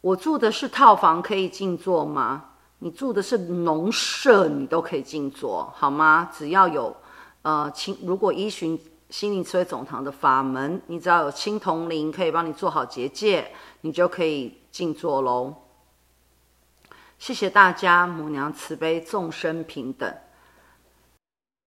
我住的是套房，可以静坐吗？你住的是农舍，你都可以静坐，好吗？只要有，呃，青，如果依循心灵慈惠总堂的法门，你只要有青铜铃可以帮你做好结界，你就可以静坐喽。谢谢大家，母娘慈悲，众生平等。